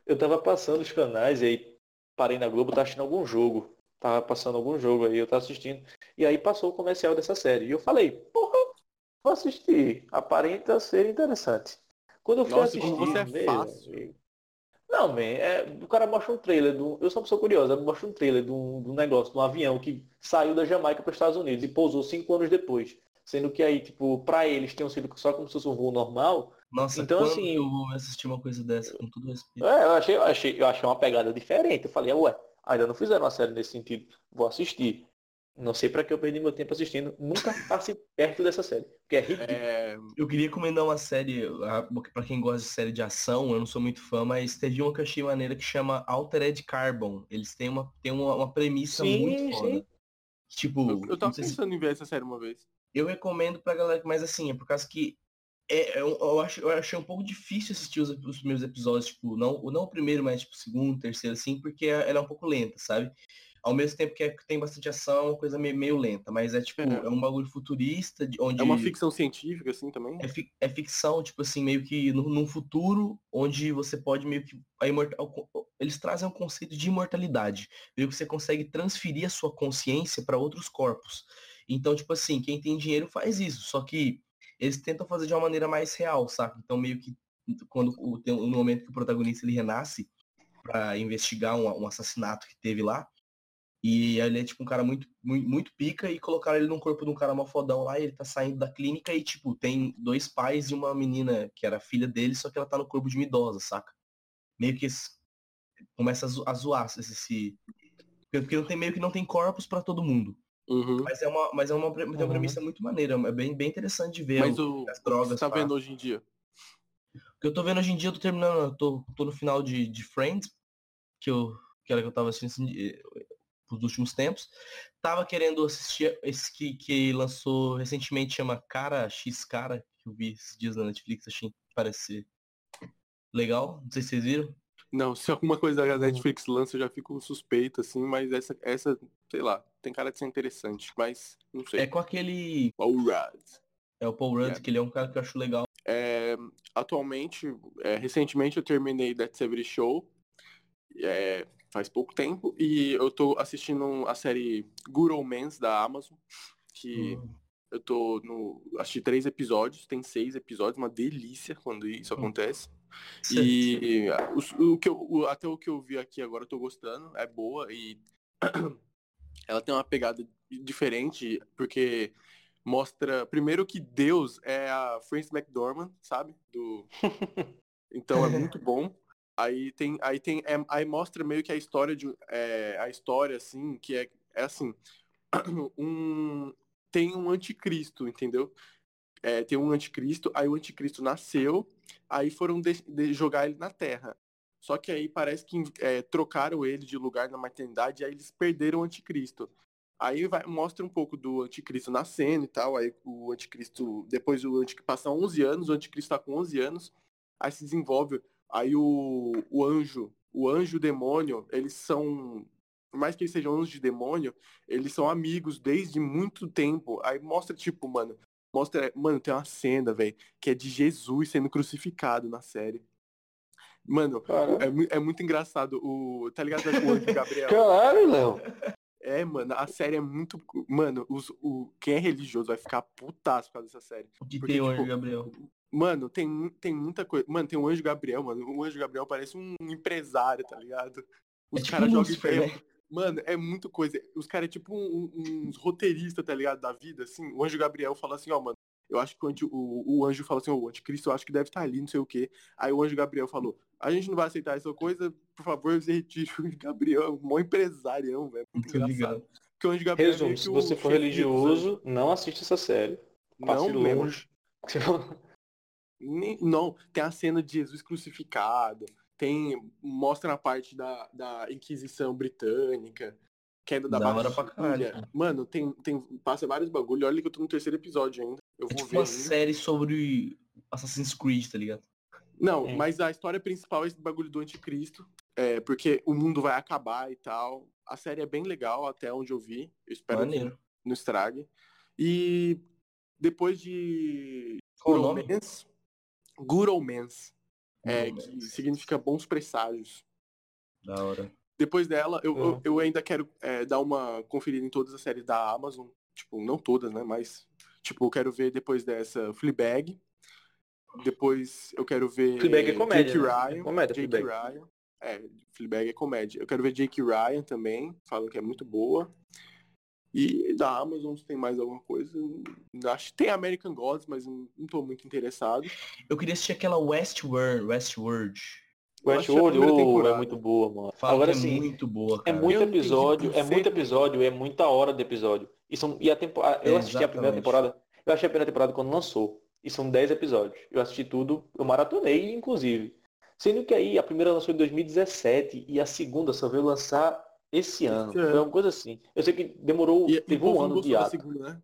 Eu tava passando os canais e aí parei na Globo, tava assistindo algum jogo. Tava passando algum jogo aí, eu tava assistindo. E aí passou o comercial dessa série. E eu falei, porra, vou assistir. Aparenta ser interessante. Quando eu fui Nossa, assistir. você é meu fácil. amigo, Não, man, é, o cara mostra um trailer do. Eu sou uma pessoa curiosa, mostra um trailer de um, de um negócio, de um avião que saiu da Jamaica para os Estados Unidos e pousou cinco anos depois. Sendo que aí, tipo, pra eles tinham sido só como se fosse um voo normal. Nossa, Então, quando assim, eu vou assistir uma coisa dessa, com todo respeito. É, eu achei, eu achei, eu achei uma pegada diferente. Eu falei, ué, ainda não fizeram uma série nesse sentido. Vou assistir. Não sei pra que eu perdi meu tempo assistindo. Nunca passe perto dessa série. Porque é ridículo. É, Eu queria recomendar uma série, pra quem gosta de série de ação, eu não sou muito fã, mas teve uma que eu achei maneira que chama Altered Carbon. Eles têm uma, têm uma, uma premissa Sim, muito foda. sim. Tipo, eu, eu tava não sei se- pensando em ver essa série uma vez. eu recomendo pra galera, mas assim, é por causa que é, eu, eu, acho, eu achei um pouco difícil assistir os, os primeiros episódios, tipo, não, não o primeiro, mas tipo, o segundo, terceiro, assim, porque ela é um pouco lenta, sabe? Ao mesmo tempo que, é, tem bastante ação, é uma coisa meio, meio lenta, mas é tipo, É. é, um bagulho futurista, de, onde É uma ficção científica, assim, também? é, fi- é ficção, tipo assim, meio que no, num futuro onde você pode meio que. A imortal, eles trazem um conceito de imortalidade. Meio que você consegue transferir a sua consciência para outros corpos. Então, tipo assim, quem tem dinheiro faz isso. Só que eles tentam fazer de uma maneira mais real, saca? Então meio que quando o- tem um momento que o protagonista ele renasce para investigar um, um assassinato que teve lá. E ele é tipo um cara muito, muito, muito pica e colocaram ele num corpo de um cara mal fodão lá e ele tá saindo da clínica e, tipo, tem dois pais e uma menina que era filha dele, só que ela tá no corpo de uma idosa, saca? Meio que começa a, zo- a zoar esse, esse. Porque não tem, meio que não tem corpos pra todo mundo. Uhum. Mas é uma, mas é uma, pre- tem uma Uhum. premissa muito maneira, é bem, bem interessante de ver. Mas o- o, as o que drogas você tá vendo hoje em dia? O que eu tô vendo hoje em dia, eu tô terminando, eu tô, tô no final de, de Friends, que, eu, que era que eu tava assistindo assim, eh, nos últimos tempos. Tava querendo assistir esse que, que lançou recentemente, chama Cara X Cara, que eu vi esses dias na Netflix, achei que parece ser legal. Não sei se vocês viram. Não, se alguma coisa da Netflix lança, eu já fico suspeito, assim, mas essa, essa, sei lá, tem cara de ser interessante, mas não sei. É com aquele. Alright. É o Paul Rudd, Yeah. que ele é um cara que eu acho legal. É, atualmente, é, recentemente eu terminei That 70 Show, é, faz pouco tempo, e eu tô assistindo a série Good Omens da Amazon, que Hum. eu tô no. assisti três episódios, tem seis episódios, uma delícia quando isso Hum. acontece. E o, o que eu, o- até o que eu vi aqui agora eu tô gostando, é boa e ela tem uma pegada diferente, porque mostra primeiro que Deus é a Frances McDormand, sabe? Do Então é muito bom. Aí tem aí tem é- aí mostra meio que a história de é, a história assim, que é é assim, um tem um anticristo, entendeu? É, tem um anticristo, aí o anticristo nasceu, aí foram de- de- jogar ele na terra. Só que aí parece que é, trocaram ele de lugar na maternidade e aí eles perderam o anticristo. Aí vai, mostra um pouco do anticristo nascendo e tal. Aí o anticristo, depois o anticristo passa 11 anos, o anticristo tá com 11 anos. Aí se desenvolve. Aí o, o anjo, o anjo e o demônio, eles são por mais que eles sejam anjos de demônio, eles são amigos desde muito tempo. Aí mostra, tipo, mano, mostra, mano, tem uma cena, velho, que é de Jesus sendo crucificado na série. Mano, é, é, muito engraçado. O, tá ligado o anjo Gabriel? Caralho, Léo. É, mano, a série é muito. Mano, os, o, quem é religioso vai ficar putaço por causa dessa série. De Porque, tem o tipo, Anjo Gabriel. Mano, tem, tem muita coisa. Mano, tem o Anjo Gabriel, mano. O Anjo Gabriel parece um empresário, tá ligado? Os é tipo caras jogam né? Mano, é muito coisa. Os caras é tipo um, um, uns roteiristas, tá ligado? Da vida, assim. O Anjo Gabriel fala assim, ó, mano, eu acho que o, anjo, o, o anjo fala assim, o anticristo eu acho que deve estar ali, não sei o quê. Aí o anjo Gabriel falou, a gente não vai aceitar essa coisa, por favor, você retire o anjo Gabriel, um bom empresarião, velho. Muito, muito engraçado. Porque o anjo Gabriel é Resumo, é se você for religioso, não assiste essa série. Passe não longe. não, tem a cena de Jesus crucificado tem mostra a parte da, da Inquisição Britânica, queda da, da hora pra caralho. Mano, tem, tem, passa vários bagulho. Olha que eu tô no terceiro episódio ainda. Eu é vou tipo ver uma ainda. série sobre Assassin's Creed, tá ligado? Não, é. mas a história principal é esse bagulho do anticristo. É, porque o mundo vai acabar e tal. A série é bem legal, até onde eu vi. Eu espero Maneiro. que não estrague. E depois de Qual Good Omens, Good Omens é, que significa bons presságios. Da hora. Depois dela, eu, eu, eu, ainda quero é, dar uma conferida em todas as séries da Amazon. Tipo, não todas, né? Mas, tipo, eu quero ver depois dessa Fleabag. Depois eu quero ver Fleabag é comédia, Jake né? Ryan. É comédia, Jake Fleabag. Ryan. É, Fleabag é comédia. Eu quero ver Jake Ryan também. Falam que é muito boa. E da Amazon tem mais alguma coisa. Acho que tem American Gods, mas não, tô muito interessado. Eu queria assistir aquela Westworld. Westworld. Westworld oh, é muito boa, mano. Fala Agora sim. É muito boa, é cara. É muito episódio, é muito episódio, é muita hora de episódio. E, são, e a temporada. Eu assisti a primeira temporada. Eu achei a primeira temporada quando lançou. E são 10 episódios. Eu assisti tudo, eu maratonei, inclusive. Sendo que aí a primeira lançou em 2017 e a segunda só veio lançar esse ano. Esse Foi uma coisa assim. Eu sei que demorou, e, teve e um ano de ato. Segunda, né?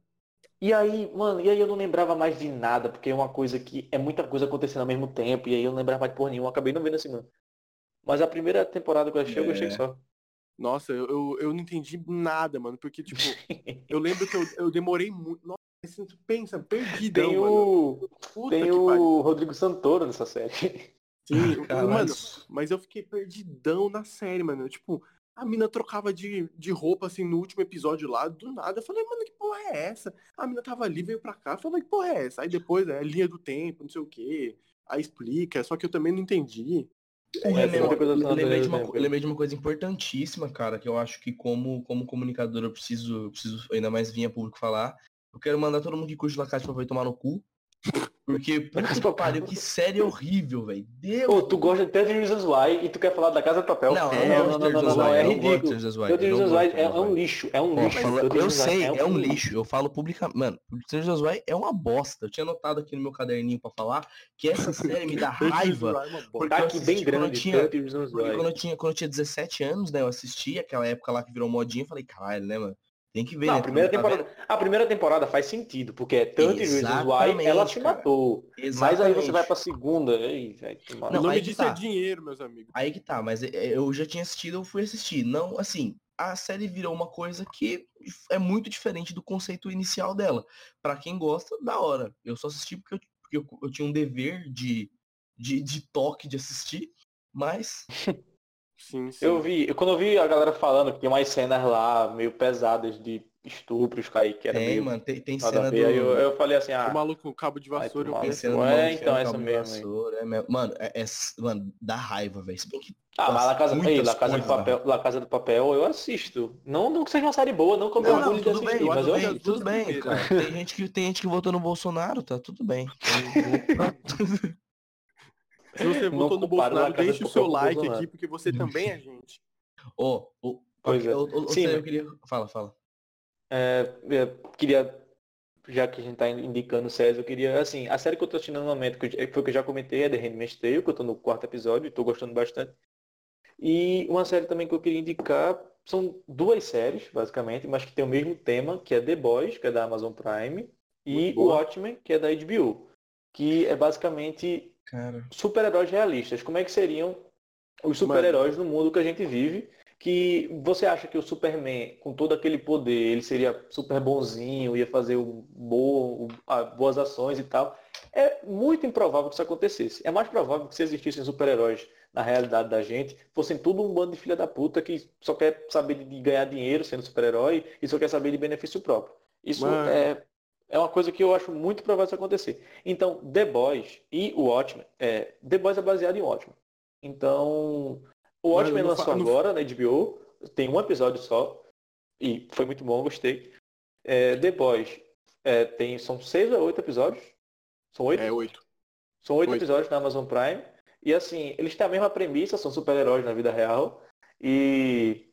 E aí, mano, e aí eu não lembrava mais de nada, porque é uma coisa que é muita coisa acontecendo ao mesmo tempo, e aí eu não lembrava mais de porra nenhuma, acabei não vendo a segunda. Mas a primeira temporada que eu achei, é. eu gostei só. Nossa, eu, eu, eu, não entendi nada, mano, porque, tipo, eu lembro que eu, eu demorei muito. Nossa, pensa, perdidão, Tem o, tem o Rodrigo Santoro nessa série. Sim, mano, mas eu fiquei perdidão na série, mano. Tipo, a mina trocava de, de roupa, assim, no último episódio lá, do nada. Eu falei, mano, que porra é essa? A mina tava ali, veio pra cá. Eu falei, que porra é essa? Aí depois, é linha do tempo, não sei o quê. Aí explica, só que eu também não entendi. É, eu, lembrei, de uma, eu lembrei de uma coisa importantíssima, cara, que eu acho que como, como comunicador eu preciso, preciso ainda mais vir a público falar. Eu quero mandar todo mundo que curte La Casa de Papel tomar no cu. Porque, puta que pariu, que série horrível, velho. Deus. Pô, tu gosta de 30 Reasons Why e tu quer falar da Casa de Papel? Não, é, não, não, não, não, não, é ridículo. 30 Reasons Why é, é um lixo, é um lixo. Eu sei, é um lixo. Eu falo publicamente. Mano, 30 Reasons Why é uma bosta. Eu tinha anotado aqui no meu caderninho pra falar que essa série me dá raiva. porque tá aqui bem grande, tinha, quando eu tinha, quando eu tinha 17 anos, né, eu assisti aquela época lá que virou modinha, falei, caralho, né, mano? Tem que ver. Não, né? a, primeira tá temporada, a primeira temporada faz sentido, porque é tanto Reasons Why ela se matou. Exatamente. Mas aí você vai pra segunda. Véio, não, o nome disso tá. é dinheiro, meus amigos. Aí que tá, mas é, eu já tinha assistido, eu fui assistir. Não, assim, a série virou uma coisa que é muito diferente do conceito inicial dela. Para quem gosta, da hora. Eu só assisti porque eu, porque eu, eu tinha um dever de, de, de toque de assistir, mas Sim, sim. Eu vi, eu, quando eu vi a galera falando que tem umas cenas lá meio pesadas de estupros, Kaique, que era tem, meio... mano, tem, tem cena do... Aí eu, eu falei assim, ah... O maluco, o cabo de vassoura, eu pensei... É, então, essa mesmo. É mesmo. Mano, é, é, mano, dá raiva, velho. Se bem que... Ah, mas La Casa, ei, La Casa, de papel, La Casa do Papel eu assisto. Não, não que seja uma série boa, não como eu não, tudo bem, mas eu assisto. Tudo bem, cara. Tem gente, que, tem gente que votou no Bolsonaro, tá tudo bem. Se você votou no Bolsonaro, deixe o seu like aqui, porque você também é gente. Ô, oh, oh, Sim, eu queria... Fala, fala. É, eu queria já que a gente tá indicando séries, eu queria, assim, a série que eu tô assistindo no momento, que foi o que eu já comentei, é The Handmaid's Tale, que eu tô no quarto episódio, tô gostando bastante. E uma série também que eu queria indicar, são duas séries, basicamente, mas que tem o mesmo tema, que é The Boys, que é da Amazon Prime, e o Watchmen, que é da HBO. Que é basicamente super-heróis realistas. Como é que seriam os super-heróis no mundo que a gente vive? Que você acha que o Superman, com todo aquele poder, ele seria super bonzinho, ia fazer um bo... boas ações e tal. É muito improvável que isso acontecesse. É mais provável que se existissem super-heróis na realidade da gente, fossem tudo um bando de filha da puta que só quer saber de ganhar dinheiro sendo super-herói e só quer saber de benefício próprio. Isso é, é uma coisa que eu acho muito provável isso acontecer. Então, The Boys e o Watchmen, é, The Boys é baseado em Watchmen. Então, o Watchmen lançou agora na HBO, tem um episódio só, e foi muito bom, gostei. É, The Boys é, tem, são seis ou oito episódios? São oito? É, oito. São oito, oito episódios na Amazon Prime. E assim, eles têm a mesma premissa, são super-heróis na vida real. E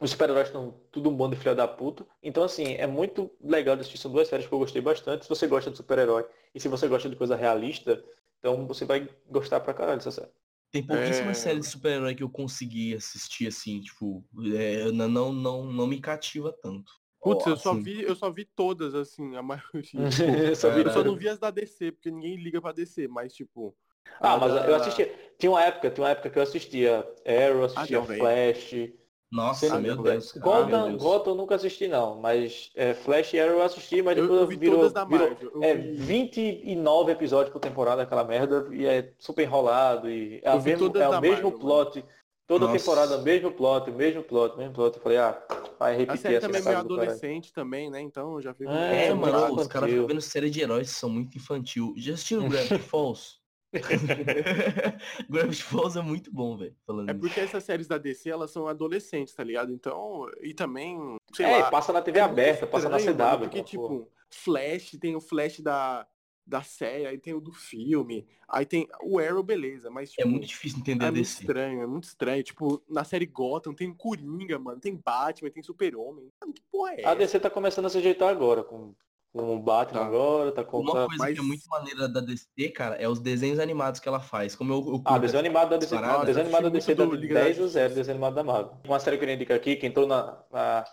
os super-heróis estão tudo um bando de filha da puta. Então, assim, é muito legal de assistir. São duas séries que eu gostei bastante. Se você gosta de super-herói e se você gosta de coisa realista, então você vai gostar pra caralho dessa série. Tem pouquíssimas é... séries de super-herói que eu consegui assistir, assim, tipo, é, não, não, não me cativa tanto. Putz, eu, só assim. vi, eu só vi todas, assim, a maioria. Tipo, só vi, eu só não vi as da DC, porque ninguém liga pra DC, mas tipo. Ah, mas da... eu assistia. Tinha uma época, tinha uma época que eu assistia Arrow, assistia ah, Flash. Nossa, meu Deus. Gotham, ah, Gotham eu nunca assisti não, mas é, Flash e Arrow eu assisti, mas depois eu, eu vi virou, todas da Marvel. virou é, vi... 29 episódios por temporada aquela merda e é super enrolado e é, mesmo, é o mesmo Marvel, plot. Mano. Toda Nossa. temporada, mesmo plot, mesmo plot, mesmo plot. Eu falei, ah, vai repetir a série também é meio adolescente também, né? Então já fico... É, é mano, os caras ficam vendo série de heróis são muito infantil. Já assistiu Gravity Falls? Gravity Falls é muito bom, velho. É porque essas séries da DC, elas são adolescentes, tá ligado? Então, e também, sei é, lá, passa na TV é aberta, passa na CW. Mano, porque, tipo, Flash, tem o Flash da, da série, aí tem o do filme, aí tem o Arrow, beleza, mas é tipo, É muito difícil entender É muito estranho, é muito estranho. Tipo, na série Gotham tem Coringa, mano, tem Batman, tem Super-Homem. Mano, que porra é essa? A DC tá começando a se ajeitar agora, com com o Batman tá. agora, tá com Uma coisa que é muito maneira da DC, cara, é os desenhos animados que ela faz. Como eu, eu ah, desenho animado da DC, não, desenho animado da DC da 10 ou 0, desenho animado da Marvel. Uma série que eu indico aqui, que entrou na, na,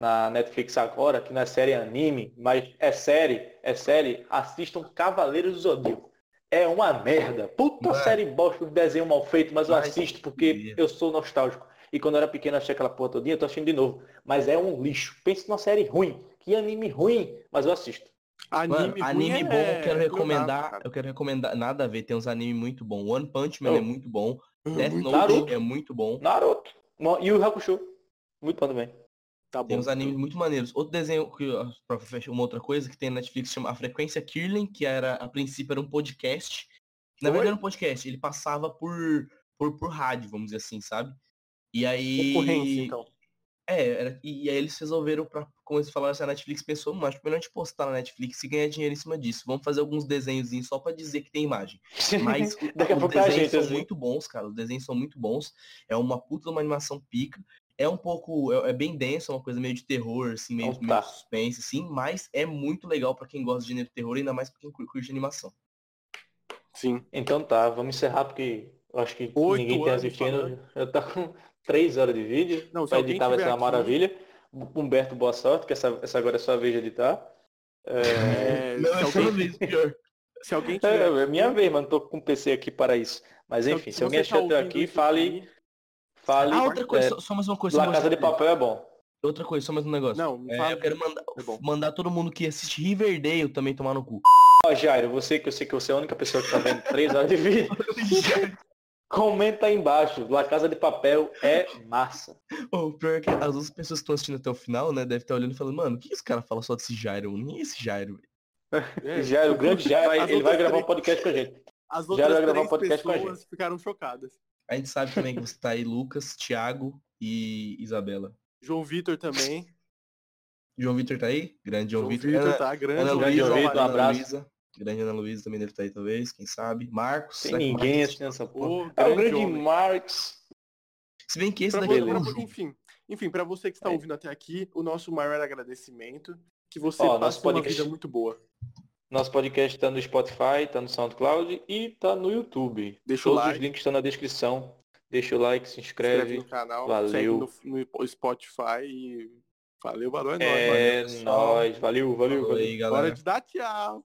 na, Netflix agora, que não é série anime, mas é série, é série, assistam Cavaleiros do Zodíaco. É uma merda. Puta série bosta de desenho mal feito, mas eu assisto porque eu sou nostálgico. E quando eu era pequeno, achei aquela porra todinha, eu tô assistindo de novo. Mas é um lixo. Pense numa série ruim. Que anime ruim, mas eu assisto. Anime, Mano, anime bom, é... eu quero recomendar. Eu quero recomendar. Nada a ver, tem uns animes muito bom. One Punch Man oh. é muito bom. Death Note Naruto. é muito bom. Naruto. E o Hakusho. Muito bom também. Tá tem uns animes muito maneiros. Outro desenho, que uma outra coisa que tem na Netflix chama A Frequência Kirling, que era, a princípio era um podcast. Na verdade era um podcast, ele passava por, por, por rádio, vamos dizer assim, sabe? E aí. então. É, era, e, aí eles resolveram, pra, como eles falaram, assim, a Netflix pensou, mas acho melhor a gente postar na Netflix e ganhar dinheiro em cima disso. Vamos fazer alguns desenhos só para dizer que tem imagem. Mas Daqui os desenhos gente, são assim. muito bons, cara. Os desenhos são muito bons. É uma puta uma animação pica. É um pouco, é, é bem denso, é uma coisa meio de terror, assim, meio, oh, meio suspense, assim, mas é muito legal para quem gosta de gênero terror, ainda mais pra quem curte animação. Sim. Então tá, vamos encerrar porque eu acho que Oito ninguém tem assistindo. Eu tô com três horas de vídeo. Não, pra editar vai ser uma aqui... maravilha. Humberto, boa sorte, que essa, essa agora é sua vez de editar. É... Não, se, alguém... pior. se alguém tiver... É, é minha vez, mano. Tô com o PC aqui para isso. Mas enfim, se, se alguém tá até aqui, fale. Fale. Ah, outra coisa, é, só, mais uma coisa. La Casa de Papel é bom. Outra coisa, só mais um negócio. Não, não é, eu quero mandar, é mandar todo mundo que assiste Riverdale também tomar no cu. Ó, Jairo, você que eu sei que você é a única pessoa que tá vendo três horas de vídeo. Comenta aí embaixo. La Casa de Papel é massa. O pior é que as outras pessoas que estão assistindo até o final, né, devem estar olhando e falando, mano, o que esse cara fala só desse Jairo? Nem esse Jairo. É, Jairo, o grande Jairo, ele vai gravar um podcast com a gente. As outras Jairo vai gravar um podcast com a gente. ficaram chocadas. A gente sabe também que você tá aí, Lucas, Thiago e Isabela. João Vitor também. João Vitor tá aí? Grande João, João Vitor. Vitor tá, grande. Ana Luísa, João Vitor, um abraço. Grande Ana Luísa também deve estar aí, talvez, quem sabe. Marcos. Tem ninguém assistindo essa porra. é o grande homem. Marcos. Se bem que esse pra daqui é Enfim, enfim para você que está é. ouvindo até aqui, o nosso maior agradecimento. Que você Ó, passe nosso uma podcast- vida muito boa. Nosso podcast tá no Spotify, tá no SoundCloud e tá no YouTube. Deixa Todos os like. links estão na descrição. Deixa o like, se Inscreve inscreve. no canal, valeu. no, no Spotify e valeu, valeu, é nóis. É nóis. Valeu, valeu, valeu. aí, galera. Hora de dar tchau.